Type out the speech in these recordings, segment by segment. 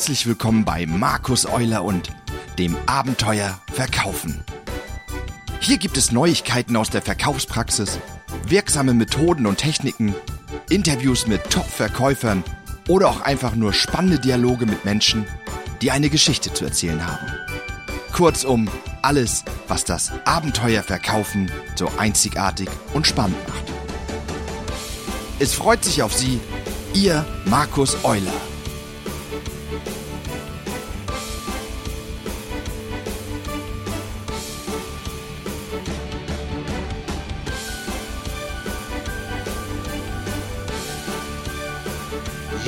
Herzlich willkommen bei Markus Euler und dem Abenteuer Verkaufen. Hier gibt es Neuigkeiten aus der Verkaufspraxis, wirksame Methoden und Techniken, Interviews mit Top-Verkäufern oder auch einfach nur spannende Dialoge mit Menschen, die eine Geschichte zu erzählen haben. Kurzum, alles, was das Abenteuer Verkaufen so einzigartig und spannend macht. Es freut sich auf Sie, Ihr Markus Euler.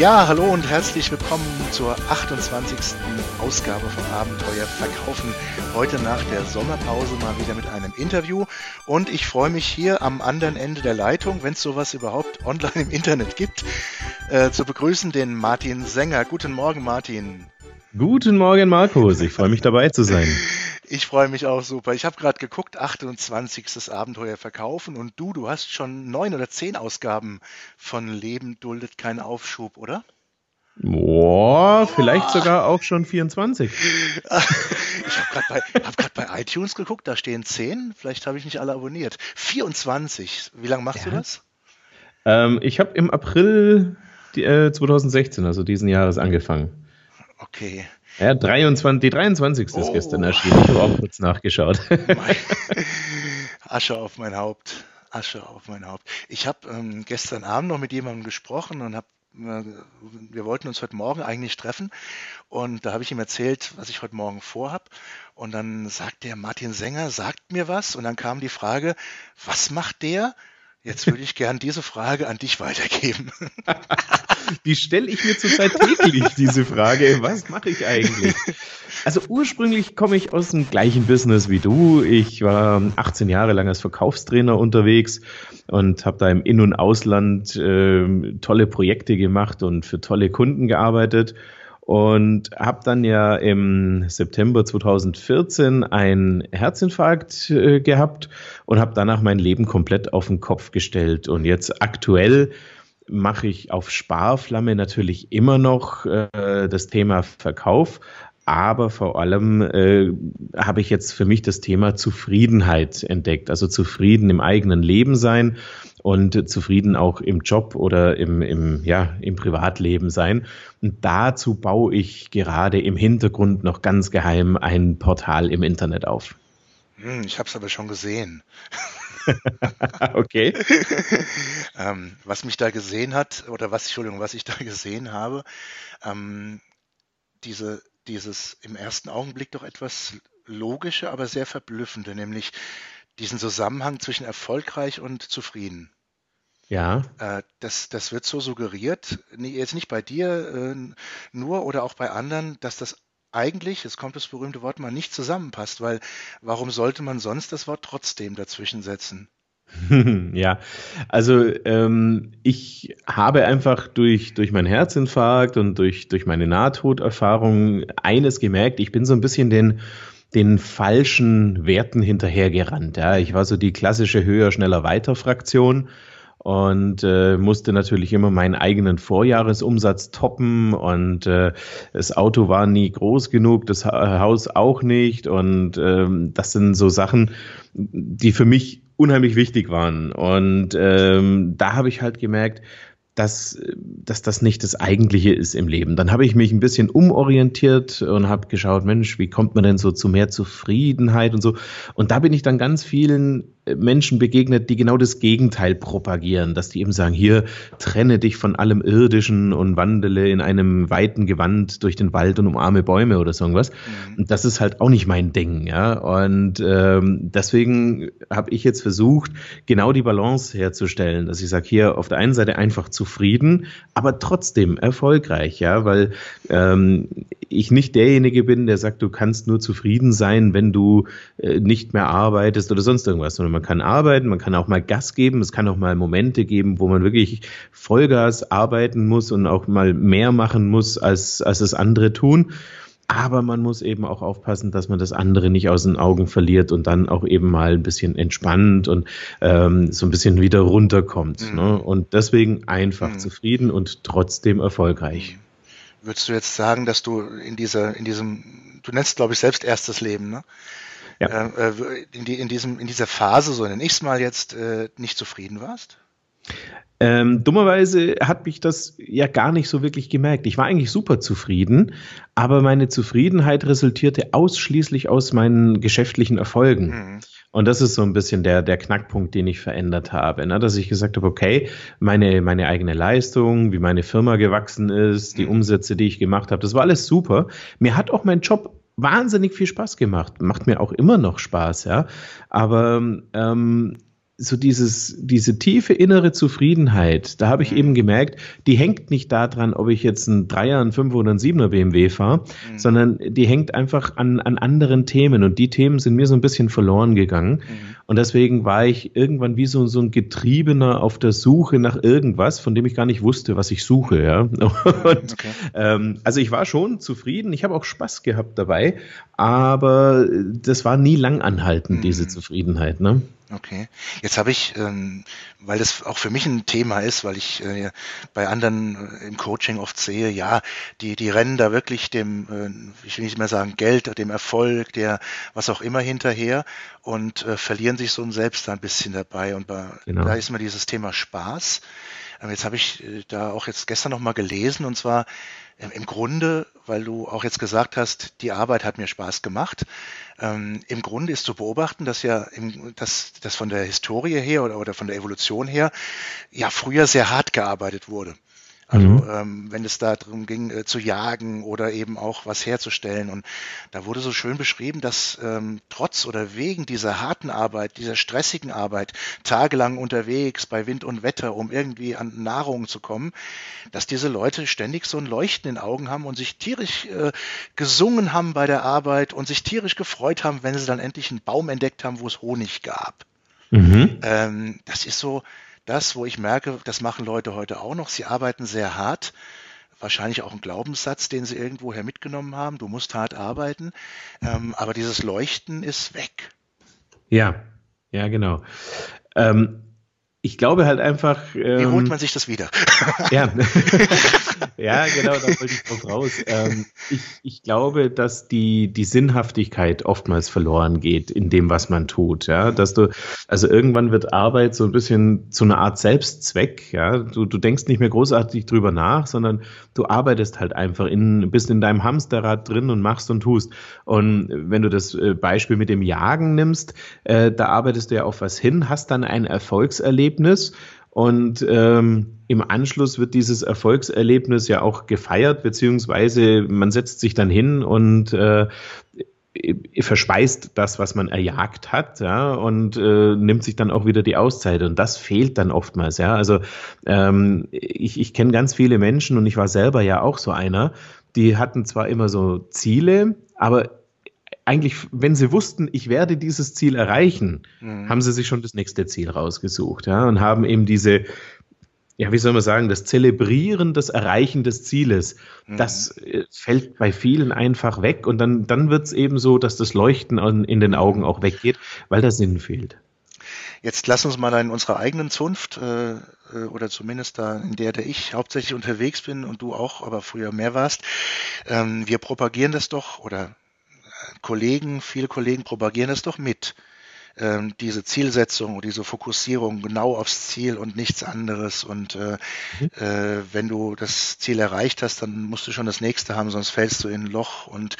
Ja, hallo und herzlich willkommen zur 28. Ausgabe von Abenteuer Verkaufen. Heute nach der Sommerpause mal wieder mit einem Interview. Und ich freue mich hier am anderen Ende der Leitung, wenn es sowas überhaupt online im Internet gibt, äh, zu begrüßen den Martin Sänger. Guten Morgen, Martin. Guten Morgen, Markus. Ich freue mich dabei zu sein. Ich freue mich auch super. Ich habe gerade geguckt, 28. Abenteuer verkaufen und du, du hast schon neun oder zehn Ausgaben von Leben duldet keinen Aufschub, oder? Boah, vielleicht sogar auch schon 24. ich habe gerade bei, hab bei iTunes geguckt, da stehen 10. Vielleicht habe ich nicht alle abonniert. 24. Wie lange machst ja. du das? Ähm, ich habe im April die, äh, 2016, also diesen Jahres, angefangen. Okay. Ja, 23, die 23. Oh. ist gestern erschienen. Ich habe auch kurz nachgeschaut. Asche auf mein Haupt. Asche auf mein Haupt. Ich habe ähm, gestern Abend noch mit jemandem gesprochen und habe äh, wir wollten uns heute Morgen eigentlich treffen und da habe ich ihm erzählt, was ich heute Morgen vorhab. Und dann sagt der Martin Sänger, sagt mir was. Und dann kam die Frage, was macht der? Jetzt würde ich gern diese Frage an dich weitergeben. Die stelle ich mir zurzeit täglich, diese Frage. Was mache ich eigentlich? Also ursprünglich komme ich aus dem gleichen Business wie du. Ich war 18 Jahre lang als Verkaufstrainer unterwegs und habe da im In- und Ausland äh, tolle Projekte gemacht und für tolle Kunden gearbeitet und habe dann ja im September 2014 einen Herzinfarkt äh, gehabt und habe danach mein Leben komplett auf den Kopf gestellt. Und jetzt aktuell mache ich auf Sparflamme natürlich immer noch äh, das Thema Verkauf, aber vor allem äh, habe ich jetzt für mich das Thema Zufriedenheit entdeckt, also zufrieden im eigenen Leben sein und zufrieden auch im Job oder im, im, ja, im Privatleben sein. Und dazu baue ich gerade im Hintergrund noch ganz geheim ein Portal im Internet auf. Hm, ich habe es aber schon gesehen. okay. ähm, was mich da gesehen hat, oder was, Entschuldigung, was ich da gesehen habe, ähm, diese, dieses im ersten Augenblick doch etwas logische, aber sehr verblüffende, nämlich diesen Zusammenhang zwischen erfolgreich und zufrieden. Ja. Äh, das, das wird so suggeriert, jetzt nicht bei dir äh, nur oder auch bei anderen, dass das eigentlich, jetzt kommt das berühmte Wort mal, nicht zusammenpasst, weil warum sollte man sonst das Wort trotzdem dazwischen setzen? Ja, also ähm, ich habe einfach durch, durch meinen Herzinfarkt und durch, durch meine Nahtoderfahrung eines gemerkt, ich bin so ein bisschen den, den falschen Werten hinterhergerannt. Ja. Ich war so die klassische höher, schneller, weiter Fraktion und äh, musste natürlich immer meinen eigenen Vorjahresumsatz toppen und äh, das Auto war nie groß genug, das Haus auch nicht und ähm, das sind so Sachen, die für mich unheimlich wichtig waren und ähm, da habe ich halt gemerkt, dass, dass das nicht das Eigentliche ist im Leben. Dann habe ich mich ein bisschen umorientiert und habe geschaut, Mensch, wie kommt man denn so zu mehr Zufriedenheit und so. Und da bin ich dann ganz vielen Menschen begegnet, die genau das Gegenteil propagieren, dass die eben sagen, hier trenne dich von allem Irdischen und wandele in einem weiten Gewand durch den Wald und umarme Bäume oder so irgendwas. Mhm. Und das ist halt auch nicht mein Ding, ja. Und ähm, deswegen habe ich jetzt versucht, genau die Balance herzustellen, dass ich sage, hier auf der einen Seite einfach zufrieden, aber trotzdem erfolgreich, ja, weil ähm, ich nicht derjenige bin, der sagt, du kannst nur zufrieden sein, wenn du äh, nicht mehr arbeitest oder sonst irgendwas, sondern man kann arbeiten, man kann auch mal Gas geben, es kann auch mal Momente geben, wo man wirklich Vollgas arbeiten muss und auch mal mehr machen muss, als, als es andere tun. Aber man muss eben auch aufpassen, dass man das andere nicht aus den Augen verliert und dann auch eben mal ein bisschen entspannt und ähm, so ein bisschen wieder runterkommt. Mhm. Ne? Und deswegen einfach mhm. zufrieden und trotzdem erfolgreich. Würdest du jetzt sagen, dass du in dieser, in diesem, du nennst glaube ich selbst erstes Leben, ne? Ja. Äh, äh, in, die, in, diesem, in dieser Phase, so nenne ich es mal jetzt, äh, nicht zufrieden warst? Ähm, dummerweise hat mich das ja gar nicht so wirklich gemerkt. Ich war eigentlich super zufrieden, aber meine Zufriedenheit resultierte ausschließlich aus meinen geschäftlichen Erfolgen. Mhm. Und das ist so ein bisschen der, der Knackpunkt, den ich verändert habe, ne? dass ich gesagt habe, okay, meine, meine eigene Leistung, wie meine Firma gewachsen ist, die mhm. Umsätze, die ich gemacht habe, das war alles super. Mir hat auch mein Job wahnsinnig viel Spaß gemacht. Macht mir auch immer noch Spaß, ja. Aber ähm, so dieses, diese tiefe innere Zufriedenheit, da habe ich mhm. eben gemerkt, die hängt nicht daran, ob ich jetzt einen Dreier, einen Fünfer oder einen Siebener BMW fahre, mhm. sondern die hängt einfach an, an anderen Themen und die Themen sind mir so ein bisschen verloren gegangen. Mhm. Und deswegen war ich irgendwann wie so, so ein Getriebener auf der Suche nach irgendwas, von dem ich gar nicht wusste, was ich suche. Ja? Und, okay. ähm, also ich war schon zufrieden, ich habe auch Spaß gehabt dabei, aber das war nie lang anhaltend, mhm. diese Zufriedenheit. Ne? Okay. Jetzt habe ich, ähm, weil das auch für mich ein Thema ist, weil ich äh, bei anderen äh, im Coaching oft sehe, ja, die, die rennen da wirklich dem, äh, ich will nicht mehr sagen Geld, dem Erfolg, der was auch immer hinterher und äh, verlieren sich so ein Selbst ein bisschen dabei. Und bei, genau. da ist immer dieses Thema Spaß. Ähm, jetzt habe ich äh, da auch jetzt gestern nochmal gelesen und zwar im Grunde, weil du auch jetzt gesagt hast, die Arbeit hat mir Spaß gemacht. Ähm, Im Grunde ist zu beobachten, dass ja, im, dass, dass von der Historie her oder, oder von der Evolution her ja früher sehr hart gearbeitet wurde. Also mhm. ähm, wenn es da darum ging, äh, zu jagen oder eben auch was herzustellen. Und da wurde so schön beschrieben, dass ähm, trotz oder wegen dieser harten Arbeit, dieser stressigen Arbeit, tagelang unterwegs bei Wind und Wetter, um irgendwie an Nahrung zu kommen, dass diese Leute ständig so ein Leuchten in den Augen haben und sich tierisch äh, gesungen haben bei der Arbeit und sich tierisch gefreut haben, wenn sie dann endlich einen Baum entdeckt haben, wo es Honig gab. Mhm. Ähm, das ist so, das, wo ich merke, das machen Leute heute auch noch. Sie arbeiten sehr hart. Wahrscheinlich auch ein Glaubenssatz, den sie irgendwoher mitgenommen haben. Du musst hart arbeiten. Ähm, aber dieses Leuchten ist weg. Ja, ja, genau. Ähm, ich glaube halt einfach. Ähm, Wie holt ähm, man sich das wieder? ja. ja, genau, da wollte ich drauf raus. Ähm, ich, ich glaube, dass die, die Sinnhaftigkeit oftmals verloren geht in dem, was man tut. Ja, dass du, also irgendwann wird Arbeit so ein bisschen zu einer Art Selbstzweck. Ja, du, du denkst nicht mehr großartig drüber nach, sondern du arbeitest halt einfach in, bist in deinem Hamsterrad drin und machst und tust. Und wenn du das äh, Beispiel mit dem Jagen nimmst, äh, da arbeitest du ja auf was hin, hast dann ein Erfolgserlebnis Erfolgserlebnis. Und ähm, im Anschluss wird dieses Erfolgserlebnis ja auch gefeiert, beziehungsweise man setzt sich dann hin und äh, verspeist das, was man erjagt hat, ja, und äh, nimmt sich dann auch wieder die Auszeit. Und das fehlt dann oftmals, ja. Also ähm, ich, ich kenne ganz viele Menschen und ich war selber ja auch so einer, die hatten zwar immer so Ziele, aber eigentlich, wenn sie wussten, ich werde dieses Ziel erreichen, mhm. haben sie sich schon das nächste Ziel rausgesucht, ja, und haben eben diese, ja, wie soll man sagen, das Zelebrieren des Erreichen des Zieles, mhm. das äh, fällt bei vielen einfach weg und dann, dann wird es eben so, dass das Leuchten in den Augen auch weggeht, weil der Sinn fehlt. Jetzt lass uns mal in unserer eigenen Zunft äh, äh, oder zumindest da in der, der ich hauptsächlich unterwegs bin und du auch, aber früher mehr warst. Ähm, wir propagieren das doch oder Kollegen, viele Kollegen propagieren es doch mit. Ähm, diese Zielsetzung und diese Fokussierung genau aufs Ziel und nichts anderes. Und äh, mhm. äh, wenn du das Ziel erreicht hast, dann musst du schon das nächste haben, sonst fällst du in ein Loch. Und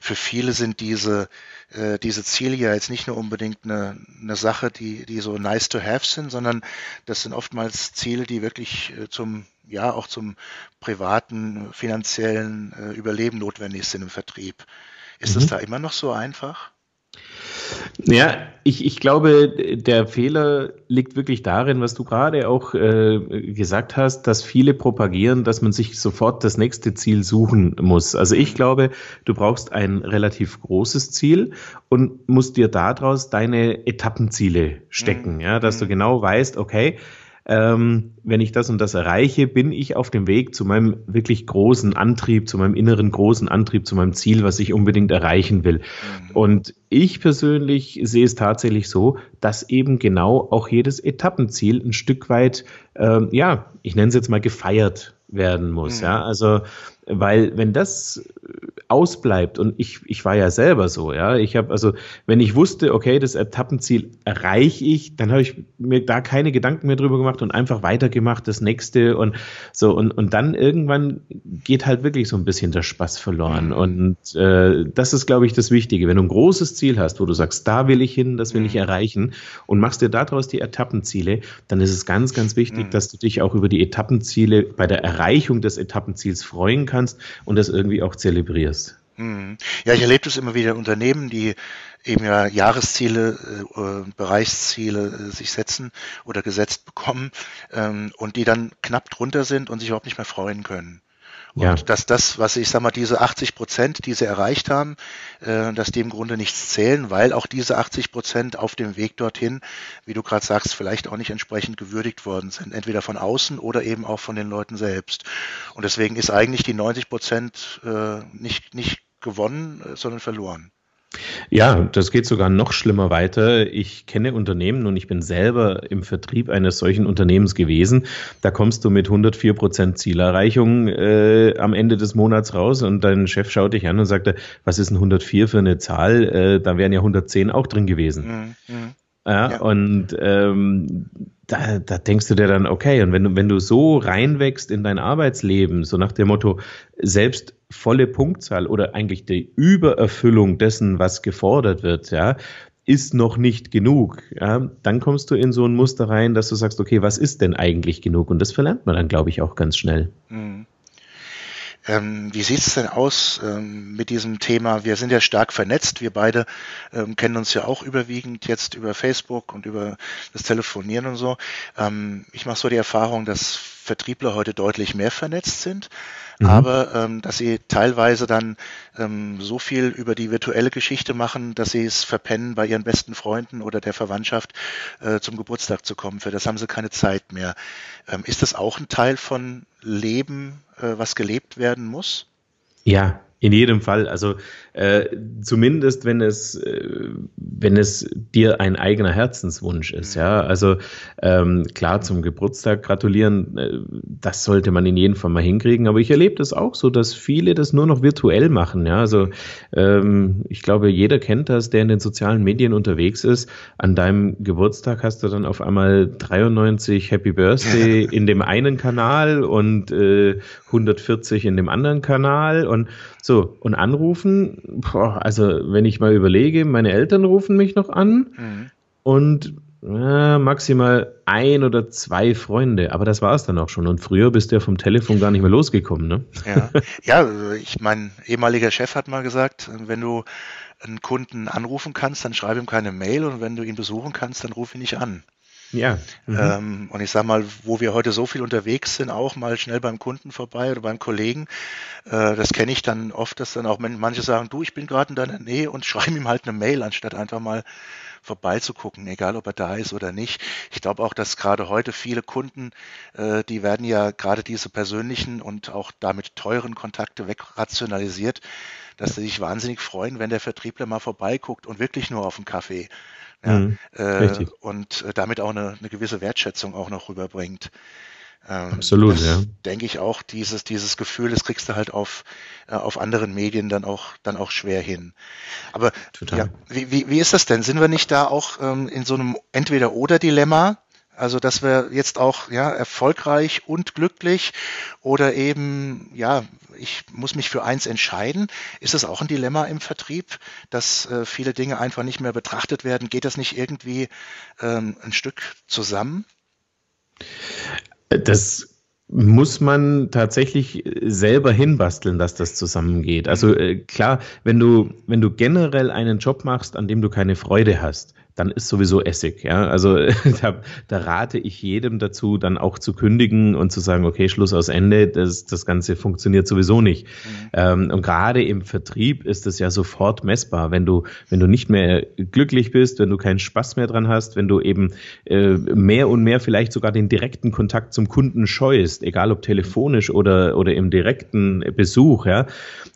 für viele sind diese äh, diese Ziele ja jetzt nicht nur unbedingt eine, eine Sache, die, die so nice to have sind, sondern das sind oftmals Ziele, die wirklich äh, zum, ja, auch zum privaten, finanziellen äh, Überleben notwendig sind im Vertrieb. Ist mhm. da immer noch so einfach? Ja, ich, ich glaube, der Fehler liegt wirklich darin, was du gerade auch äh, gesagt hast, dass viele propagieren, dass man sich sofort das nächste Ziel suchen muss. Also ich glaube, du brauchst ein relativ großes Ziel und musst dir daraus deine Etappenziele stecken, mhm. ja, dass du mhm. genau weißt, okay, ähm, wenn ich das und das erreiche, bin ich auf dem Weg zu meinem wirklich großen Antrieb, zu meinem inneren großen Antrieb, zu meinem Ziel, was ich unbedingt erreichen will. Mhm. Und ich persönlich sehe es tatsächlich so, dass eben genau auch jedes Etappenziel ein Stück weit, ähm, ja, ich nenne es jetzt mal gefeiert werden muss. Mhm. Ja, also weil wenn das ausbleibt und ich, ich war ja selber so, ja, ich habe also, wenn ich wusste, okay, das Etappenziel erreiche ich, dann habe ich mir da keine Gedanken mehr drüber gemacht und einfach weitergemacht, das nächste und so und, und dann irgendwann geht halt wirklich so ein bisschen der Spaß verloren mhm. und äh, das ist, glaube ich, das Wichtige. Wenn du ein großes Ziel hast, wo du sagst, da will ich hin, das will ich mhm. erreichen und machst dir daraus die Etappenziele, dann ist es ganz, ganz wichtig, mhm. dass du dich auch über die Etappenziele bei der Erreichung des Etappenziels freuen kannst und das irgendwie auch zelebrierst. Mhm. Ja, ich erlebe das immer wieder in Unternehmen, die eben ja Jahresziele, äh, Bereichsziele äh, sich setzen oder gesetzt bekommen ähm, und die dann knapp drunter sind und sich überhaupt nicht mehr freuen können. Und ja. dass das, was ich sag mal, diese 80 Prozent, die sie erreicht haben, äh, dass die im Grunde nichts zählen, weil auch diese 80 Prozent auf dem Weg dorthin, wie du gerade sagst, vielleicht auch nicht entsprechend gewürdigt worden sind, entweder von außen oder eben auch von den Leuten selbst. Und deswegen ist eigentlich die 90 Prozent äh, nicht, nicht gewonnen, äh, sondern verloren. Ja, das geht sogar noch schlimmer weiter. Ich kenne Unternehmen und ich bin selber im Vertrieb eines solchen Unternehmens gewesen. Da kommst du mit 104 Prozent Zielerreichung äh, am Ende des Monats raus und dein Chef schaut dich an und sagt, was ist ein 104 für eine Zahl? Äh, da wären ja 110 auch drin gewesen. Mhm. mhm. Ja, ja, und ähm, da, da denkst du dir dann, okay, und wenn du, wenn du so reinwächst in dein Arbeitsleben, so nach dem Motto, selbst volle Punktzahl oder eigentlich die Übererfüllung dessen, was gefordert wird, ja, ist noch nicht genug, ja, dann kommst du in so ein Muster rein, dass du sagst, okay, was ist denn eigentlich genug? Und das verlernt man dann, glaube ich, auch ganz schnell. Mhm. Ähm, wie sieht es denn aus ähm, mit diesem Thema? Wir sind ja stark vernetzt. Wir beide ähm, kennen uns ja auch überwiegend jetzt über Facebook und über das Telefonieren und so. Ähm, ich mache so die Erfahrung, dass Vertriebler heute deutlich mehr vernetzt sind mhm. aber ähm, dass sie teilweise dann ähm, so viel über die virtuelle Geschichte machen, dass sie es verpennen, bei ihren besten Freunden oder der Verwandtschaft äh, zum Geburtstag zu kommen. Für das haben sie keine Zeit mehr. Ähm, ist das auch ein Teil von Leben, äh, was gelebt werden muss? Ja, in jedem Fall. Also äh, zumindest wenn es, äh, wenn es dir ein eigener Herzenswunsch ist, ja. Also ähm, klar zum Geburtstag gratulieren, äh, das sollte man in jedem Fall mal hinkriegen. Aber ich erlebe das auch so, dass viele das nur noch virtuell machen. Ja, also ähm, ich glaube, jeder kennt das, der in den sozialen Medien unterwegs ist. An deinem Geburtstag hast du dann auf einmal 93 Happy Birthday in dem einen Kanal und äh, 140 in dem anderen Kanal und so, und anrufen, boah, also wenn ich mal überlege, meine Eltern rufen mich noch an mhm. und äh, maximal ein oder zwei Freunde, aber das war es dann auch schon. Und früher bist du ja vom Telefon gar nicht mehr losgekommen, ne? Ja, ja ich mein ehemaliger Chef hat mal gesagt, wenn du einen Kunden anrufen kannst, dann schreib ihm keine Mail und wenn du ihn besuchen kannst, dann ruf ihn nicht an. Ja. Mhm. Ähm, und ich sag mal, wo wir heute so viel unterwegs sind, auch mal schnell beim Kunden vorbei oder beim Kollegen, äh, das kenne ich dann oft, dass dann auch manche sagen, du, ich bin gerade in deiner Nähe und schreiben ihm halt eine Mail, anstatt einfach mal vorbeizugucken, egal ob er da ist oder nicht. Ich glaube auch, dass gerade heute viele Kunden, äh, die werden ja gerade diese persönlichen und auch damit teuren Kontakte wegrationalisiert, dass sie sich wahnsinnig freuen, wenn der Vertriebler mal vorbeiguckt und wirklich nur auf einen Kaffee ja, mhm, äh, und äh, damit auch eine, eine, gewisse Wertschätzung auch noch rüberbringt. Ähm, Absolut, das, ja. Denke ich auch, dieses, dieses Gefühl, das kriegst du halt auf, äh, auf anderen Medien dann auch, dann auch schwer hin. Aber ja, wie, wie, wie ist das denn? Sind wir nicht da auch ähm, in so einem Entweder-Oder-Dilemma? Also, dass wir jetzt auch ja, erfolgreich und glücklich oder eben, ja, ich muss mich für eins entscheiden. Ist das auch ein Dilemma im Vertrieb, dass äh, viele Dinge einfach nicht mehr betrachtet werden? Geht das nicht irgendwie ähm, ein Stück zusammen? Das muss man tatsächlich selber hinbasteln, dass das zusammengeht. Also äh, klar, wenn du, wenn du generell einen Job machst, an dem du keine Freude hast, dann ist sowieso Essig. Ja? Also da, da, rate ich jedem dazu, dann auch zu kündigen und zu sagen, okay, Schluss aus Ende, das, das Ganze funktioniert sowieso nicht. Mhm. Ähm, und gerade im Vertrieb ist es ja sofort messbar, wenn du, wenn du nicht mehr glücklich bist, wenn du keinen Spaß mehr dran hast, wenn du eben äh, mehr und mehr vielleicht sogar den direkten Kontakt zum Kunden scheust, egal ob telefonisch oder, oder im direkten Besuch, ja,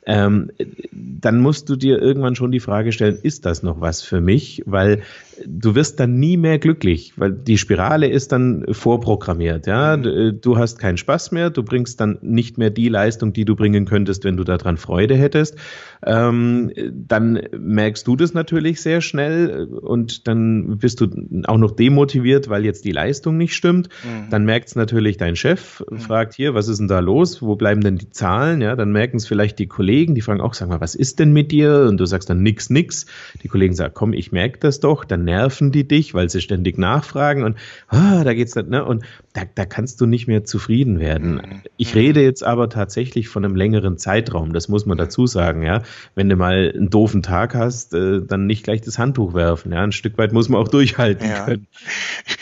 ähm, dann musst du dir irgendwann schon die Frage stellen, ist das noch was für mich? Weil du wirst dann nie mehr glücklich, weil die Spirale ist dann vorprogrammiert. Ja, mhm. du hast keinen Spaß mehr, du bringst dann nicht mehr die Leistung, die du bringen könntest, wenn du daran Freude hättest. Ähm, dann merkst du das natürlich sehr schnell und dann bist du auch noch demotiviert, weil jetzt die Leistung nicht stimmt. Mhm. Dann merkt es natürlich dein Chef, mhm. fragt hier, was ist denn da los? Wo bleiben denn die Zahlen? Ja, dann merken es vielleicht die Kollegen, die fragen auch, sag mal, was ist denn mit dir? Und du sagst dann nix, nix. Die Kollegen sagen, komm, ich merke das doch. Dann nerven die dich, weil sie ständig nachfragen und ah, da geht's dann, ne? Und da, da kannst du nicht mehr zufrieden werden. Mhm. Ich rede jetzt aber tatsächlich von einem längeren Zeitraum, das muss man dazu sagen, ja. Wenn du mal einen doofen Tag hast, äh, dann nicht gleich das Handtuch werfen, ja. Ein Stück weit muss man auch durchhalten ja. können.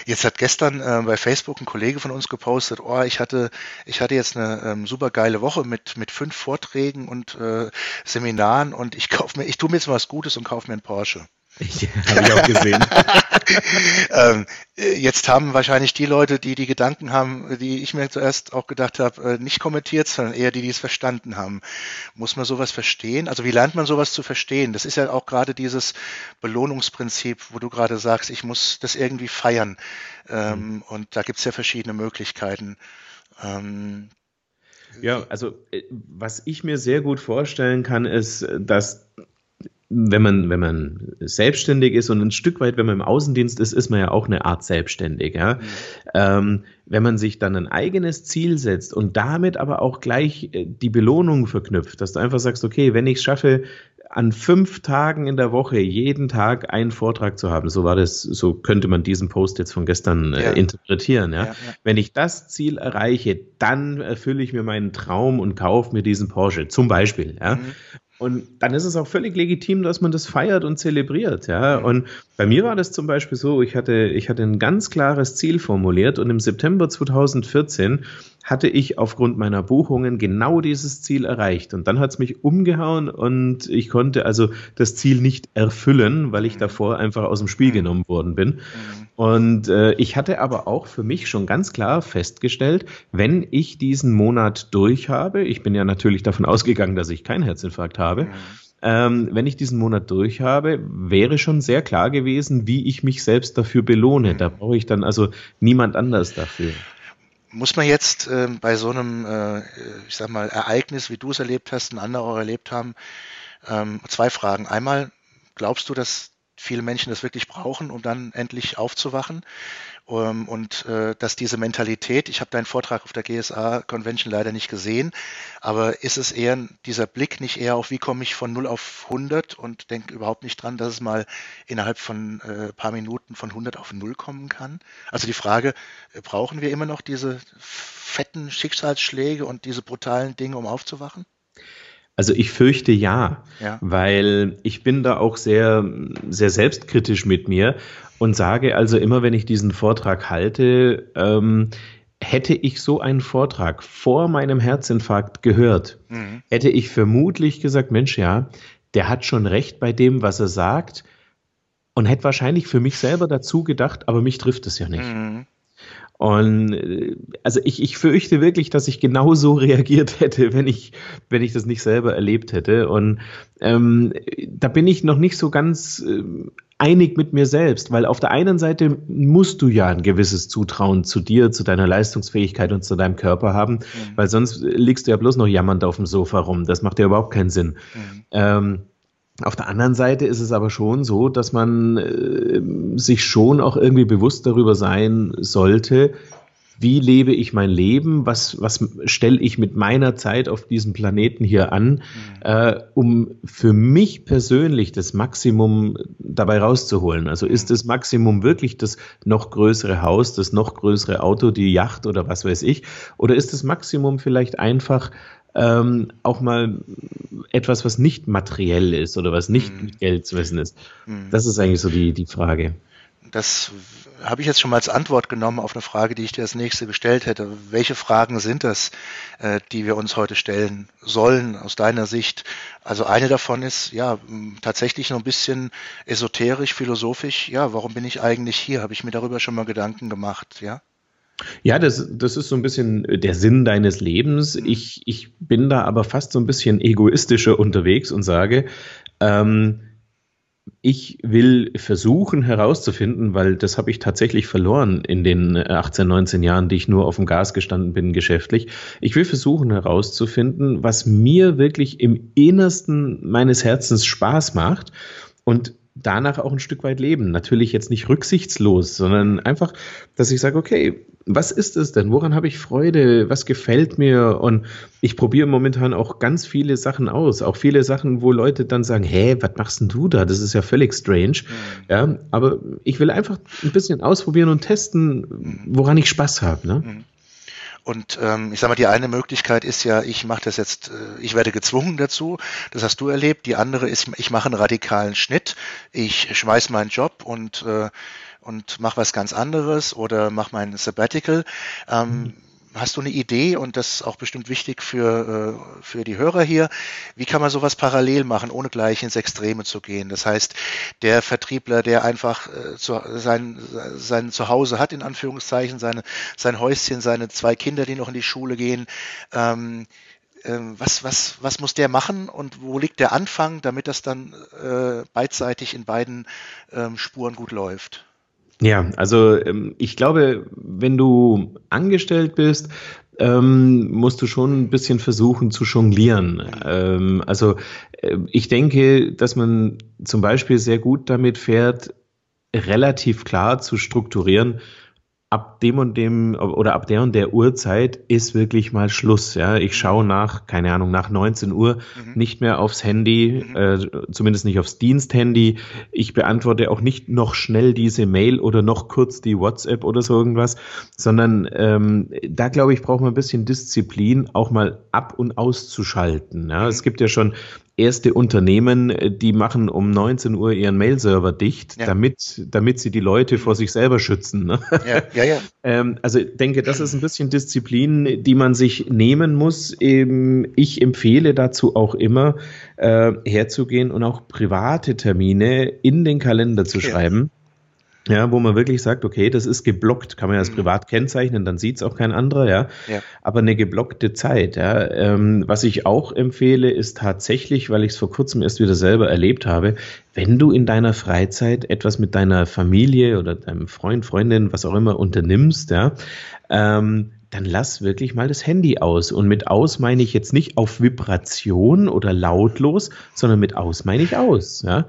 Jetzt hat gestern äh, bei Facebook ein Kollege von uns gepostet, oh, ich hatte, ich hatte jetzt eine ähm, super geile Woche mit, mit fünf Vorträgen und äh, Seminaren und ich kauf mir, ich tue mir jetzt was Gutes und kaufe mir einen Porsche. Ich, habe ich auch gesehen. ähm, jetzt haben wahrscheinlich die Leute, die die Gedanken haben, die ich mir zuerst auch gedacht habe, äh, nicht kommentiert, sondern eher die, die es verstanden haben. Muss man sowas verstehen? Also wie lernt man sowas zu verstehen? Das ist ja auch gerade dieses Belohnungsprinzip, wo du gerade sagst, ich muss das irgendwie feiern. Ähm, mhm. Und da gibt es ja verschiedene Möglichkeiten. Ähm, ja, also äh, was ich mir sehr gut vorstellen kann, ist, dass wenn man, wenn man selbstständig ist und ein Stück weit, wenn man im Außendienst ist, ist man ja auch eine Art selbstständig. Ja? Mhm. Ähm, wenn man sich dann ein eigenes Ziel setzt und damit aber auch gleich äh, die Belohnung verknüpft, dass du einfach sagst, okay, wenn ich es schaffe, an fünf Tagen in der Woche jeden Tag einen Vortrag zu haben, so war das, so könnte man diesen Post jetzt von gestern äh, ja. interpretieren. Ja? Ja, Wenn ich das Ziel erreiche, dann erfülle ich mir meinen Traum und kaufe mir diesen Porsche, zum Beispiel. Ja? Mhm. Und dann ist es auch völlig legitim, dass man das feiert und zelebriert, ja. Und bei mir war das zum Beispiel so, ich hatte, ich hatte ein ganz klares Ziel formuliert und im September 2014 hatte ich aufgrund meiner Buchungen genau dieses Ziel erreicht. Und dann hat es mich umgehauen und ich konnte also das Ziel nicht erfüllen, weil ich davor einfach aus dem Spiel genommen worden bin. Und äh, ich hatte aber auch für mich schon ganz klar festgestellt, wenn ich diesen Monat durch habe, ich bin ja natürlich davon ausgegangen, dass ich keinen Herzinfarkt habe, mhm. Ähm, wenn ich diesen Monat durch habe, wäre schon sehr klar gewesen, wie ich mich selbst dafür belohne. Mhm. Da brauche ich dann also niemand anders dafür. Muss man jetzt äh, bei so einem, äh, ich sag mal, Ereignis, wie du es erlebt hast, ein anderer auch erlebt haben, ähm, zwei Fragen. Einmal, glaubst du, dass viele Menschen das wirklich brauchen, um dann endlich aufzuwachen. Ähm, und äh, dass diese Mentalität, ich habe deinen Vortrag auf der GSA Convention leider nicht gesehen, aber ist es eher dieser Blick nicht eher auf, wie komme ich von 0 auf 100 und denke überhaupt nicht dran, dass es mal innerhalb von ein äh, paar Minuten von 100 auf 0 kommen kann? Also die Frage, äh, brauchen wir immer noch diese fetten Schicksalsschläge und diese brutalen Dinge, um aufzuwachen? Also ich fürchte ja, ja, weil ich bin da auch sehr, sehr selbstkritisch mit mir und sage also immer, wenn ich diesen Vortrag halte, ähm, hätte ich so einen Vortrag vor meinem Herzinfarkt gehört, mhm. hätte ich vermutlich gesagt, Mensch, ja, der hat schon recht bei dem, was er sagt und hätte wahrscheinlich für mich selber dazu gedacht, aber mich trifft es ja nicht. Mhm. Und äh, also ich, ich fürchte wirklich, dass ich genau so reagiert hätte, wenn ich, wenn ich das nicht selber erlebt hätte. Und ähm, da bin ich noch nicht so ganz äh, einig mit mir selbst, weil auf der einen Seite musst du ja ein gewisses Zutrauen zu dir, zu deiner Leistungsfähigkeit und zu deinem Körper haben, mhm. weil sonst liegst du ja bloß noch jammernd auf dem Sofa rum. Das macht ja überhaupt keinen Sinn. Mhm. Ähm, auf der anderen Seite ist es aber schon so, dass man äh, sich schon auch irgendwie bewusst darüber sein sollte, wie lebe ich mein Leben, was, was stelle ich mit meiner Zeit auf diesem Planeten hier an, mhm. äh, um für mich persönlich das Maximum dabei rauszuholen. Also ist das Maximum wirklich das noch größere Haus, das noch größere Auto, die Yacht oder was weiß ich, oder ist das Maximum vielleicht einfach ähm, auch mal etwas, was nicht materiell ist oder was nicht mhm. mit Geld zu wissen ist? Mhm. Das ist eigentlich so die, die Frage. Das habe ich jetzt schon mal als Antwort genommen auf eine Frage, die ich dir als nächste gestellt hätte. Welche Fragen sind das, äh, die wir uns heute stellen sollen aus deiner Sicht? Also eine davon ist ja tatsächlich noch ein bisschen esoterisch, philosophisch. Ja, warum bin ich eigentlich hier? Habe ich mir darüber schon mal Gedanken gemacht? Ja. Ja, das, das ist so ein bisschen der Sinn deines Lebens. Ich, ich bin da aber fast so ein bisschen egoistischer unterwegs und sage, ähm, ich will versuchen herauszufinden, weil das habe ich tatsächlich verloren in den 18, 19 Jahren, die ich nur auf dem Gas gestanden bin geschäftlich. Ich will versuchen herauszufinden, was mir wirklich im Innersten meines Herzens Spaß macht und danach auch ein Stück weit leben. Natürlich jetzt nicht rücksichtslos, sondern einfach, dass ich sage, okay, was ist es denn? Woran habe ich Freude? Was gefällt mir? Und ich probiere momentan auch ganz viele Sachen aus. Auch viele Sachen, wo Leute dann sagen, hä, was machst denn du da? Das ist ja völlig strange. Mhm. Ja, aber ich will einfach ein bisschen ausprobieren und testen, woran ich Spaß habe. Ne? Mhm. Und ähm, ich sage mal, die eine Möglichkeit ist ja, ich mache das jetzt, äh, ich werde gezwungen dazu. Das hast du erlebt. Die andere ist, ich mache einen radikalen Schnitt. Ich schmeiß meinen Job und äh, und mache was ganz anderes oder mache mein Sabbatical. Ähm, mhm. Hast du eine Idee, und das ist auch bestimmt wichtig für, äh, für die Hörer hier, wie kann man sowas parallel machen, ohne gleich ins Extreme zu gehen? Das heißt, der Vertriebler, der einfach äh, zu, sein, sein Zuhause hat, in Anführungszeichen, seine, sein Häuschen, seine zwei Kinder, die noch in die Schule gehen, ähm, ähm, was, was, was muss der machen und wo liegt der Anfang, damit das dann äh, beidseitig in beiden ähm, Spuren gut läuft? Ja, also ähm, ich glaube, wenn du angestellt bist, ähm, musst du schon ein bisschen versuchen zu jonglieren. Ähm, also äh, ich denke, dass man zum Beispiel sehr gut damit fährt, relativ klar zu strukturieren, ab dem und dem oder ab der und der Uhrzeit ist wirklich mal Schluss. Ja, ich schaue nach, keine Ahnung, nach 19 Uhr mhm. nicht mehr aufs Handy, mhm. äh, zumindest nicht aufs Diensthandy. Ich beantworte auch nicht noch schnell diese Mail oder noch kurz die WhatsApp oder so irgendwas, sondern ähm, da glaube ich braucht man ein bisschen Disziplin, auch mal ab und auszuschalten. Ja, mhm. es gibt ja schon erste Unternehmen, äh, die machen um 19 Uhr ihren Mail-Server dicht, ja. damit, damit sie die Leute vor sich selber schützen. Ne? Ja, ja, ja. ähm, also denke, das ist ein bisschen Disziplin, die man sich nehmen muss. Ähm, ich empfehle dazu auch immer, äh, herzugehen und auch private Termine in den Kalender zu schreiben. Ja, wo man wirklich sagt, okay, das ist geblockt, kann man ja als mhm. privat kennzeichnen, dann sieht es auch kein anderer, ja. ja. Aber eine geblockte Zeit, ja. Ähm, was ich auch empfehle, ist tatsächlich, weil ich es vor kurzem erst wieder selber erlebt habe, wenn du in deiner Freizeit etwas mit deiner Familie oder deinem Freund, Freundin, was auch immer unternimmst, ja, ähm, dann lass wirklich mal das Handy aus. Und mit aus meine ich jetzt nicht auf Vibration oder lautlos, sondern mit aus meine ich aus. Ja. Mhm.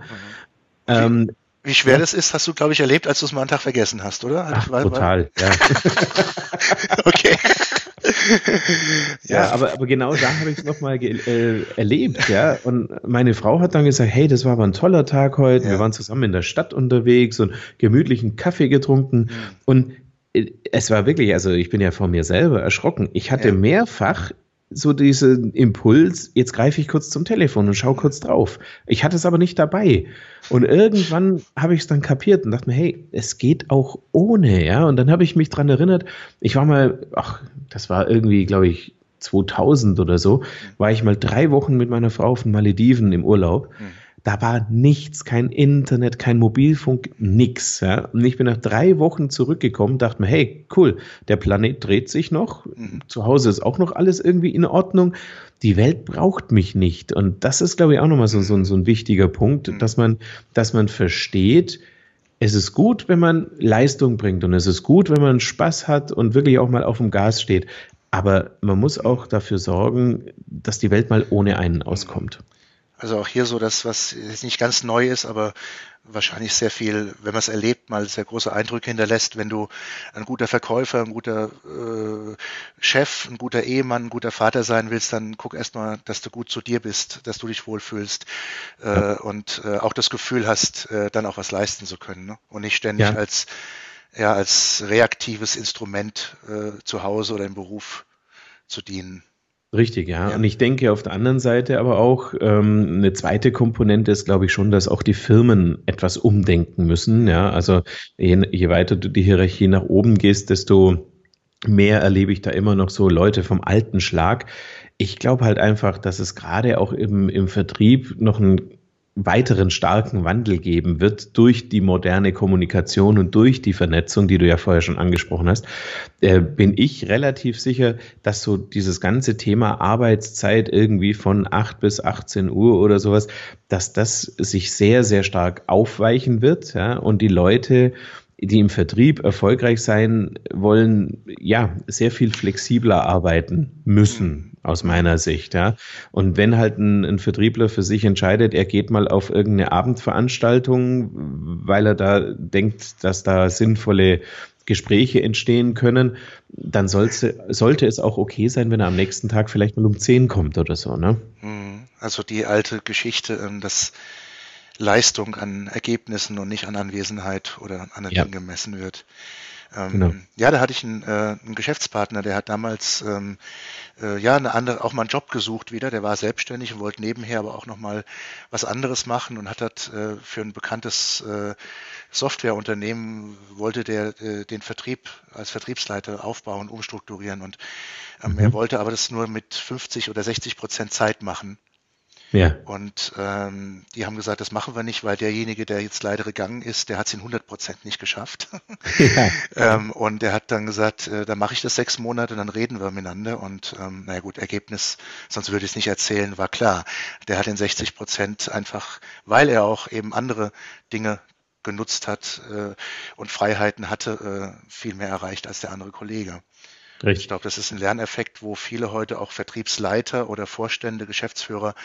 Ähm, wie schwer ja. das ist, hast du, glaube ich, erlebt, als du es mal einen Tag vergessen hast, oder? Ach, war, total, war... ja. okay. ja. ja, aber, aber genau da habe ich es nochmal äh, erlebt, ja. Und meine Frau hat dann gesagt, hey, das war aber ein toller Tag heute. Ja. Wir waren zusammen in der Stadt unterwegs und gemütlichen Kaffee getrunken. Ja. Und äh, es war wirklich, also ich bin ja von mir selber erschrocken. Ich hatte mehrfach so diesen Impuls, jetzt greife ich kurz zum Telefon und schaue kurz drauf. Ich hatte es aber nicht dabei. Und irgendwann habe ich es dann kapiert und dachte mir, hey, es geht auch ohne, ja. Und dann habe ich mich dran erinnert, ich war mal, ach, das war irgendwie, glaube ich, 2000 oder so, war ich mal drei Wochen mit meiner Frau auf den Malediven im Urlaub. Mhm. Da war nichts, kein Internet, kein Mobilfunk, nix. Ja. Und ich bin nach drei Wochen zurückgekommen, dachte mir, hey, cool, der Planet dreht sich noch, mhm. zu Hause ist auch noch alles irgendwie in Ordnung. Die Welt braucht mich nicht. Und das ist, glaube ich, auch nochmal so, so, so ein wichtiger Punkt, mhm. dass man, dass man versteht, es ist gut, wenn man Leistung bringt und es ist gut, wenn man Spaß hat und wirklich auch mal auf dem Gas steht. Aber man muss auch dafür sorgen, dass die Welt mal ohne einen auskommt. Also auch hier so das, was jetzt nicht ganz neu ist, aber wahrscheinlich sehr viel, wenn man es erlebt, mal sehr große Eindrücke hinterlässt, wenn du ein guter Verkäufer, ein guter äh, Chef, ein guter Ehemann, ein guter Vater sein willst, dann guck erstmal, dass du gut zu dir bist, dass du dich wohlfühlst äh, und äh, auch das Gefühl hast, äh, dann auch was leisten zu können ne? und nicht ständig ja. als ja als reaktives Instrument äh, zu Hause oder im Beruf zu dienen. Richtig, ja. ja. Und ich denke auf der anderen Seite aber auch, ähm, eine zweite Komponente ist, glaube ich, schon, dass auch die Firmen etwas umdenken müssen. Ja, also je, je weiter du die Hierarchie nach oben gehst, desto mehr erlebe ich da immer noch so Leute vom alten Schlag. Ich glaube halt einfach, dass es gerade auch im, im Vertrieb noch ein weiteren starken Wandel geben wird durch die moderne Kommunikation und durch die Vernetzung, die du ja vorher schon angesprochen hast, äh, bin ich relativ sicher, dass so dieses ganze Thema Arbeitszeit irgendwie von 8 bis 18 Uhr oder sowas, dass das sich sehr, sehr stark aufweichen wird ja, und die Leute die im Vertrieb erfolgreich sein wollen, ja, sehr viel flexibler arbeiten müssen, aus meiner Sicht, ja. Und wenn halt ein, ein, Vertriebler für sich entscheidet, er geht mal auf irgendeine Abendveranstaltung, weil er da denkt, dass da sinnvolle Gespräche entstehen können, dann sollte, sollte es auch okay sein, wenn er am nächsten Tag vielleicht mal um zehn kommt oder so, ne? Hm, also die alte Geschichte, ähm, dass Leistung an Ergebnissen und nicht an Anwesenheit oder an anderen ja. Dingen gemessen wird. Ähm, genau. Ja, da hatte ich einen, äh, einen, Geschäftspartner, der hat damals ähm, äh, ja eine andere, auch mal einen Job gesucht wieder. Der war selbstständig und wollte nebenher aber auch noch mal was anderes machen und hat das äh, für ein bekanntes äh, Softwareunternehmen wollte der äh, den Vertrieb als Vertriebsleiter aufbauen, umstrukturieren und ähm, mhm. er wollte aber das nur mit 50 oder 60 Prozent Zeit machen. Ja. Und ähm, die haben gesagt, das machen wir nicht, weil derjenige, der jetzt leider gegangen ist, der hat es in 100 Prozent nicht geschafft. Ja. ähm, und der hat dann gesagt, äh, dann mache ich das sechs Monate, dann reden wir miteinander. Und ähm, naja gut, Ergebnis, sonst würde ich es nicht erzählen, war klar. Der hat in 60 Prozent einfach, weil er auch eben andere Dinge genutzt hat äh, und Freiheiten hatte, äh, viel mehr erreicht als der andere Kollege. Richtig. Ich glaube, das ist ein Lerneffekt, wo viele heute auch Vertriebsleiter oder Vorstände, Geschäftsführer,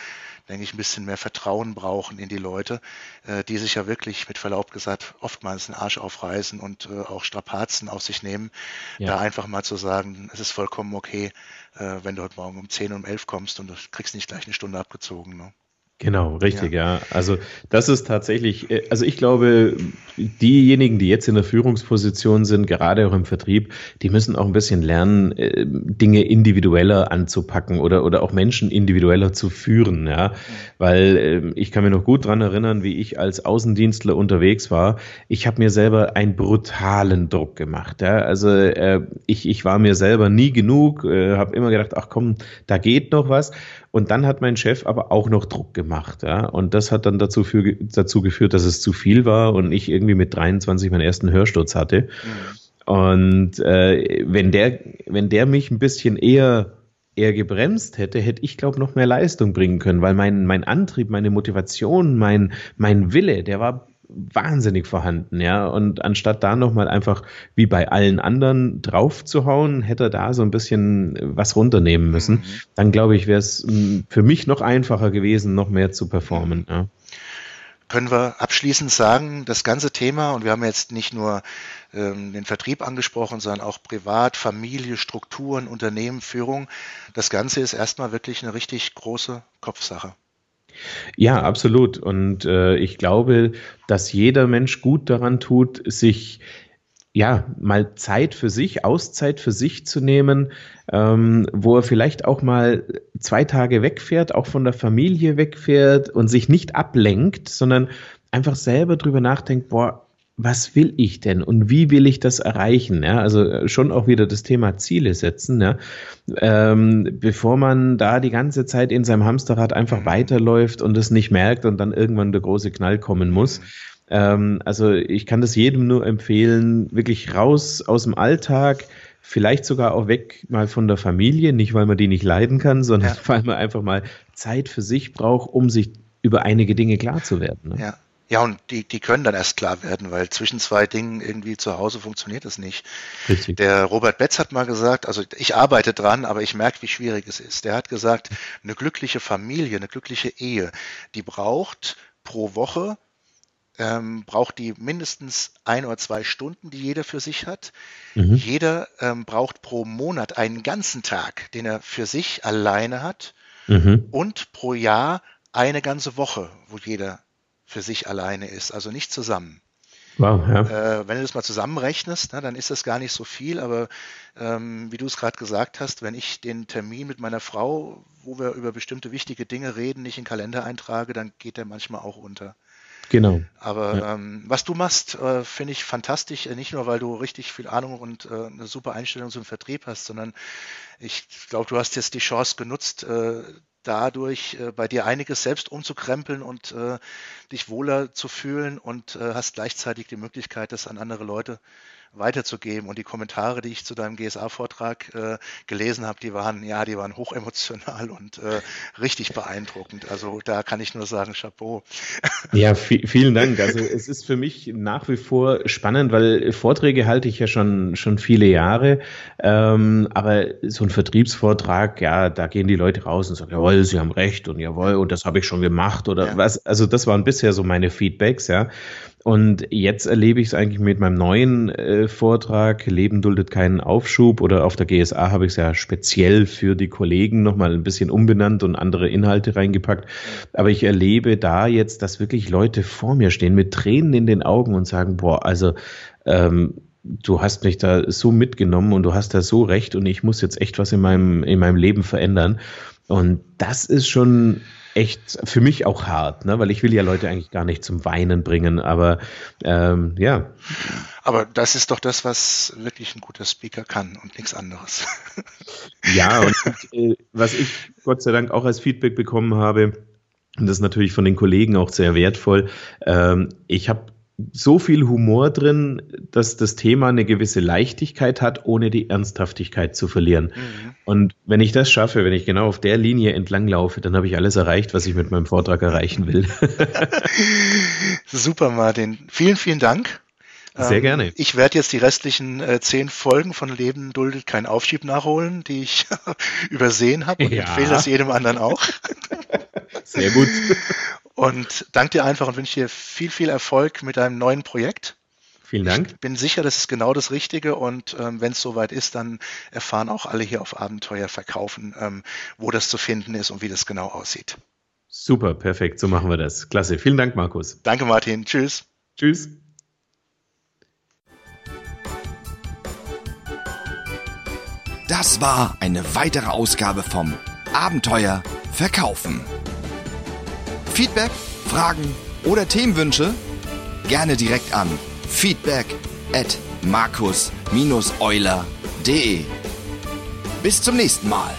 denke ich, ein bisschen mehr Vertrauen brauchen in die Leute, äh, die sich ja wirklich mit Verlaub gesagt oftmals den Arsch aufreißen und äh, auch Strapazen auf sich nehmen. Ja. Da einfach mal zu sagen, es ist vollkommen okay, äh, wenn du heute Morgen um 10 und um 11 kommst und du kriegst nicht gleich eine Stunde abgezogen. Ne? Genau, richtig, ja. ja. Also das ist tatsächlich, äh, also ich glaube, diejenigen, die jetzt in der Führungsposition sind, gerade auch im Vertrieb, die müssen auch ein bisschen lernen, äh, Dinge individueller anzupacken oder, oder auch Menschen individueller zu führen, ja. Weil ähm, ich kann mir noch gut dran erinnern, wie ich als Außendienstler unterwegs war. Ich habe mir selber einen brutalen Druck gemacht. Ja. Also äh, ich, ich war mir selber nie genug, habe immer gedacht, ach komm, da geht noch was. Und dann hat mein Chef aber auch noch Druck gemacht. Ja? Und das hat dann dazu, für, dazu geführt, dass es zu viel war und ich irgendwie mit 23 meinen ersten Hörsturz hatte. Mhm. Und äh, wenn, der, wenn der mich ein bisschen eher eher gebremst hätte, hätte ich, glaube noch mehr Leistung bringen können, weil mein, mein Antrieb, meine Motivation, mein, mein Wille, der war wahnsinnig vorhanden, ja. Und anstatt da nochmal einfach wie bei allen anderen drauf zu hauen, hätte er da so ein bisschen was runternehmen müssen. Mhm. Dann glaube ich, wäre es hm, für mich noch einfacher gewesen, noch mehr zu performen. Ja. Können wir abschließend sagen, das ganze Thema, und wir haben jetzt nicht nur ähm, den Vertrieb angesprochen, sondern auch Privat, Familie, Strukturen, Unternehmen, Führung, das Ganze ist erstmal wirklich eine richtig große Kopfsache. Ja, absolut. Und äh, ich glaube, dass jeder Mensch gut daran tut, sich ja, mal Zeit für sich, Auszeit für sich zu nehmen, ähm, wo er vielleicht auch mal zwei Tage wegfährt, auch von der Familie wegfährt und sich nicht ablenkt, sondern einfach selber drüber nachdenkt, boah, was will ich denn und wie will ich das erreichen? Ja, also äh, schon auch wieder das Thema Ziele setzen, ja, ähm, bevor man da die ganze Zeit in seinem Hamsterrad einfach weiterläuft und es nicht merkt und dann irgendwann der große Knall kommen muss. Ähm, also ich kann das jedem nur empfehlen, wirklich raus aus dem Alltag, vielleicht sogar auch weg mal von der Familie, nicht weil man die nicht leiden kann, sondern ja. weil man einfach mal Zeit für sich braucht, um sich über einige Dinge klar zu werden. Ne? Ja. Ja, und die, die können dann erst klar werden, weil zwischen zwei Dingen irgendwie zu Hause funktioniert es nicht. Richtig. Der Robert Betz hat mal gesagt, also ich arbeite dran, aber ich merke, wie schwierig es ist. Der hat gesagt, eine glückliche Familie, eine glückliche Ehe, die braucht pro Woche, ähm, braucht die mindestens ein oder zwei Stunden, die jeder für sich hat. Mhm. Jeder ähm, braucht pro Monat einen ganzen Tag, den er für sich alleine hat. Mhm. Und pro Jahr eine ganze Woche, wo jeder für sich alleine ist, also nicht zusammen. Wow, ja. äh, wenn du das mal zusammenrechnest, na, dann ist das gar nicht so viel, aber ähm, wie du es gerade gesagt hast, wenn ich den Termin mit meiner Frau, wo wir über bestimmte wichtige Dinge reden, nicht in den Kalender eintrage, dann geht der manchmal auch unter. Genau. Aber ja. ähm, was du machst, äh, finde ich fantastisch. Äh, nicht nur, weil du richtig viel Ahnung und äh, eine super Einstellung zum Vertrieb hast, sondern ich glaube, du hast jetzt die Chance genutzt, äh, dadurch äh, bei dir einiges selbst umzukrempeln und äh, dich wohler zu fühlen und äh, hast gleichzeitig die Möglichkeit, das an andere Leute weiterzugeben. Und die Kommentare, die ich zu deinem GSA-Vortrag äh, gelesen habe, die waren, ja, die waren hochemotional und äh, richtig beeindruckend. Also da kann ich nur sagen, Chapeau. Ja, vielen Dank. Also es ist für mich nach wie vor spannend, weil Vorträge halte ich ja schon, schon viele Jahre. Ähm, aber so ein Vertriebsvortrag, ja, da gehen die Leute raus und sagen, jawohl, sie haben recht und jawohl, und das habe ich schon gemacht oder ja. was. Also das waren bisher so meine Feedbacks, ja. Und jetzt erlebe ich es eigentlich mit meinem neuen äh, Vortrag, Leben duldet keinen Aufschub oder auf der GSA habe ich es ja speziell für die Kollegen nochmal ein bisschen umbenannt und andere Inhalte reingepackt. Aber ich erlebe da jetzt, dass wirklich Leute vor mir stehen mit Tränen in den Augen und sagen, boah, also ähm, du hast mich da so mitgenommen und du hast da so recht und ich muss jetzt echt was in meinem, in meinem Leben verändern. Und das ist schon echt für mich auch hart, ne? weil ich will ja Leute eigentlich gar nicht zum Weinen bringen, aber ähm, ja. Aber das ist doch das, was wirklich ein guter Speaker kann und nichts anderes. Ja, und äh, was ich Gott sei Dank auch als Feedback bekommen habe, und das ist natürlich von den Kollegen auch sehr wertvoll, ähm, ich habe so viel Humor drin, dass das Thema eine gewisse Leichtigkeit hat, ohne die Ernsthaftigkeit zu verlieren. Mhm. Und wenn ich das schaffe, wenn ich genau auf der Linie entlang laufe, dann habe ich alles erreicht, was ich mit meinem Vortrag erreichen will. Super, Martin. Vielen, vielen Dank. Sehr ähm, gerne. Ich werde jetzt die restlichen äh, zehn Folgen von Leben duldet kein Aufschieb nachholen, die ich übersehen habe und ja. empfehle das jedem anderen auch. Sehr gut. Und danke dir einfach und wünsche dir viel, viel Erfolg mit deinem neuen Projekt. Vielen Dank. Ich bin sicher, das ist genau das Richtige und ähm, wenn es soweit ist, dann erfahren auch alle hier auf Abenteuer verkaufen, ähm, wo das zu finden ist und wie das genau aussieht. Super, perfekt, so machen wir das. Klasse. Vielen Dank, Markus. Danke, Martin. Tschüss. Tschüss. Das war eine weitere Ausgabe vom Abenteuer Verkaufen. Feedback, Fragen oder Themenwünsche? Gerne direkt an feedback at markus-euler.de. Bis zum nächsten Mal.